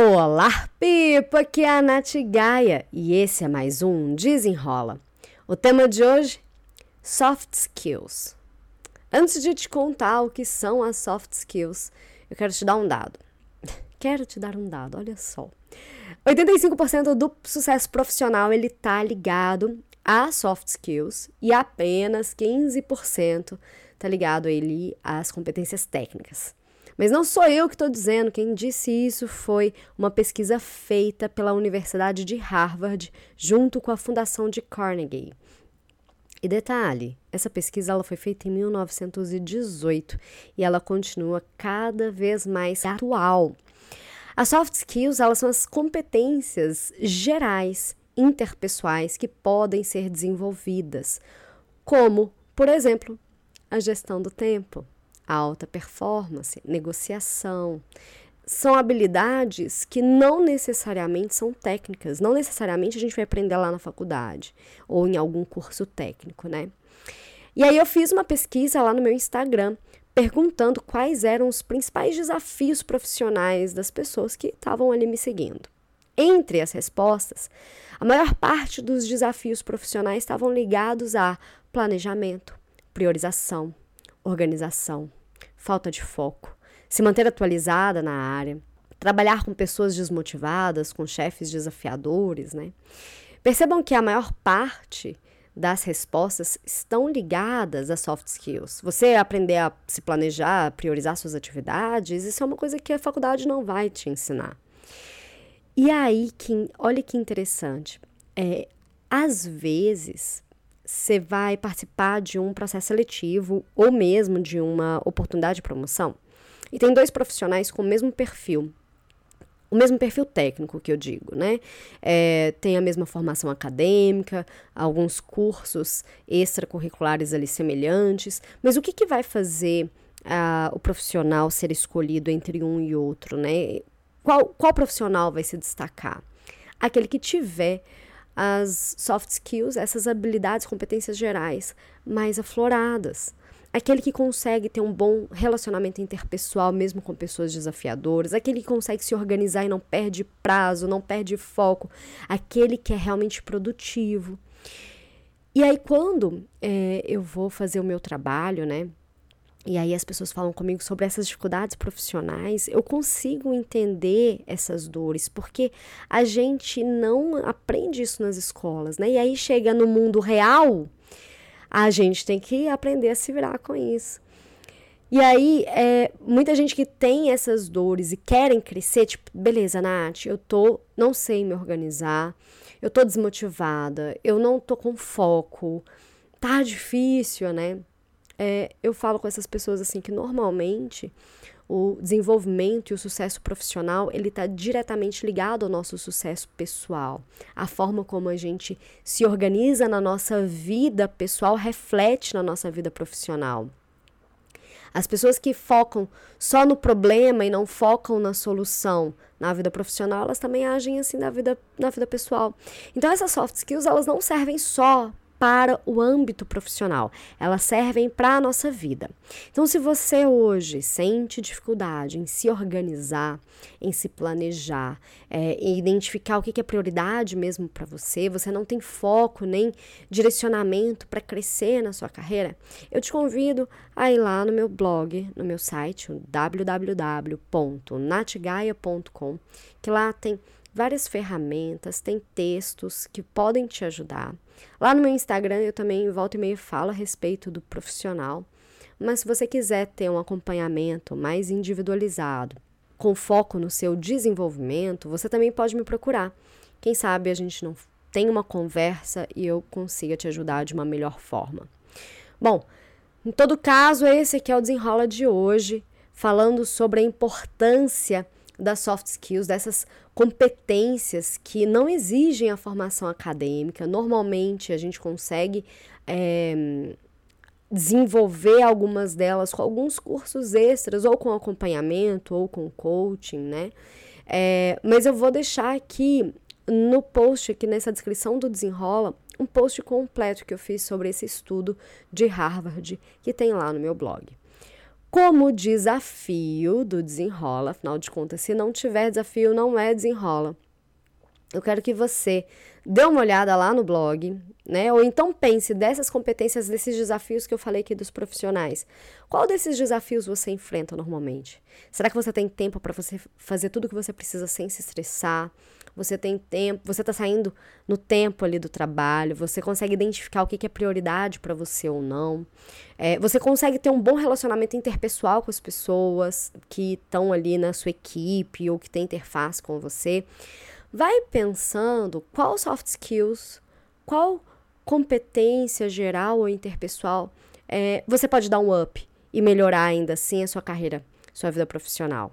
Olá, Pipa! Aqui é a Nath Gaia e esse é mais um Desenrola. O tema de hoje: Soft Skills. Antes de te contar o que são as soft skills, eu quero te dar um dado. Quero te dar um dado, olha só. 85% do sucesso profissional ele tá ligado a soft skills e apenas 15% tá ligado ele às competências técnicas. Mas não sou eu que estou dizendo, quem disse isso foi uma pesquisa feita pela Universidade de Harvard junto com a Fundação de Carnegie. E detalhe, essa pesquisa ela foi feita em 1918 e ela continua cada vez mais atual. As soft skills elas são as competências gerais interpessoais que podem ser desenvolvidas, como, por exemplo, a gestão do tempo, alta performance, negociação. São habilidades que não necessariamente são técnicas, não necessariamente a gente vai aprender lá na faculdade ou em algum curso técnico, né? E aí eu fiz uma pesquisa lá no meu Instagram perguntando quais eram os principais desafios profissionais das pessoas que estavam ali me seguindo. Entre as respostas, a maior parte dos desafios profissionais estavam ligados a planejamento, priorização, organização, falta de foco, se manter atualizada na área, trabalhar com pessoas desmotivadas, com chefes desafiadores, né? Percebam que a maior parte das respostas estão ligadas a soft skills. Você aprender a se planejar, priorizar suas atividades, isso é uma coisa que a faculdade não vai te ensinar. E aí, que, olha que interessante, é, às vezes você vai participar de um processo seletivo ou mesmo de uma oportunidade de promoção. E tem dois profissionais com o mesmo perfil. O mesmo perfil técnico que eu digo, né? É, tem a mesma formação acadêmica, alguns cursos extracurriculares ali semelhantes, mas o que, que vai fazer uh, o profissional ser escolhido entre um e outro, né? Qual, qual profissional vai se destacar? Aquele que tiver as soft skills, essas habilidades, competências gerais mais afloradas. Aquele que consegue ter um bom relacionamento interpessoal, mesmo com pessoas desafiadoras. Aquele que consegue se organizar e não perde prazo, não perde foco. Aquele que é realmente produtivo. E aí, quando é, eu vou fazer o meu trabalho, né? E aí as pessoas falam comigo sobre essas dificuldades profissionais, eu consigo entender essas dores, porque a gente não aprende isso nas escolas, né? E aí chega no mundo real, a gente tem que aprender a se virar com isso. E aí, é, muita gente que tem essas dores e querem crescer, tipo, beleza, Nath, eu tô, não sei me organizar, eu tô desmotivada, eu não tô com foco, tá difícil, né? É, eu falo com essas pessoas assim que normalmente o desenvolvimento e o sucesso profissional ele está diretamente ligado ao nosso sucesso pessoal. A forma como a gente se organiza na nossa vida pessoal reflete na nossa vida profissional. As pessoas que focam só no problema e não focam na solução na vida profissional, elas também agem assim na vida, na vida pessoal. Então essas soft skills elas não servem só para o âmbito profissional, elas servem para a nossa vida. Então, se você hoje sente dificuldade em se organizar, em se planejar, é, em identificar o que é prioridade mesmo para você, você não tem foco nem direcionamento para crescer na sua carreira, eu te convido a ir lá no meu blog, no meu site, www.natgaia.com, que lá tem várias ferramentas, tem textos que podem te ajudar. Lá no meu Instagram eu também volto e meio falo a respeito do profissional. Mas se você quiser ter um acompanhamento mais individualizado, com foco no seu desenvolvimento, você também pode me procurar. Quem sabe a gente não tem uma conversa e eu consiga te ajudar de uma melhor forma. Bom, em todo caso, esse aqui é o desenrola de hoje, falando sobre a importância das soft skills, dessas competências que não exigem a formação acadêmica. Normalmente a gente consegue é, desenvolver algumas delas com alguns cursos extras, ou com acompanhamento, ou com coaching, né? É, mas eu vou deixar aqui no post, aqui nessa descrição do Desenrola, um post completo que eu fiz sobre esse estudo de Harvard que tem lá no meu blog. Como desafio do desenrola. Afinal de contas, se não tiver desafio, não é desenrola. Eu quero que você dê uma olhada lá no blog, né? Ou então pense dessas competências, desses desafios que eu falei aqui dos profissionais. Qual desses desafios você enfrenta normalmente? Será que você tem tempo para você fazer tudo o que você precisa sem se estressar? Você tem tempo, você está saindo no tempo ali do trabalho, você consegue identificar o que, que é prioridade para você ou não. É, você consegue ter um bom relacionamento interpessoal com as pessoas que estão ali na sua equipe ou que tem interface com você. Vai pensando qual soft skills, qual competência geral ou interpessoal é, você pode dar um up e melhorar ainda assim a sua carreira, sua vida profissional.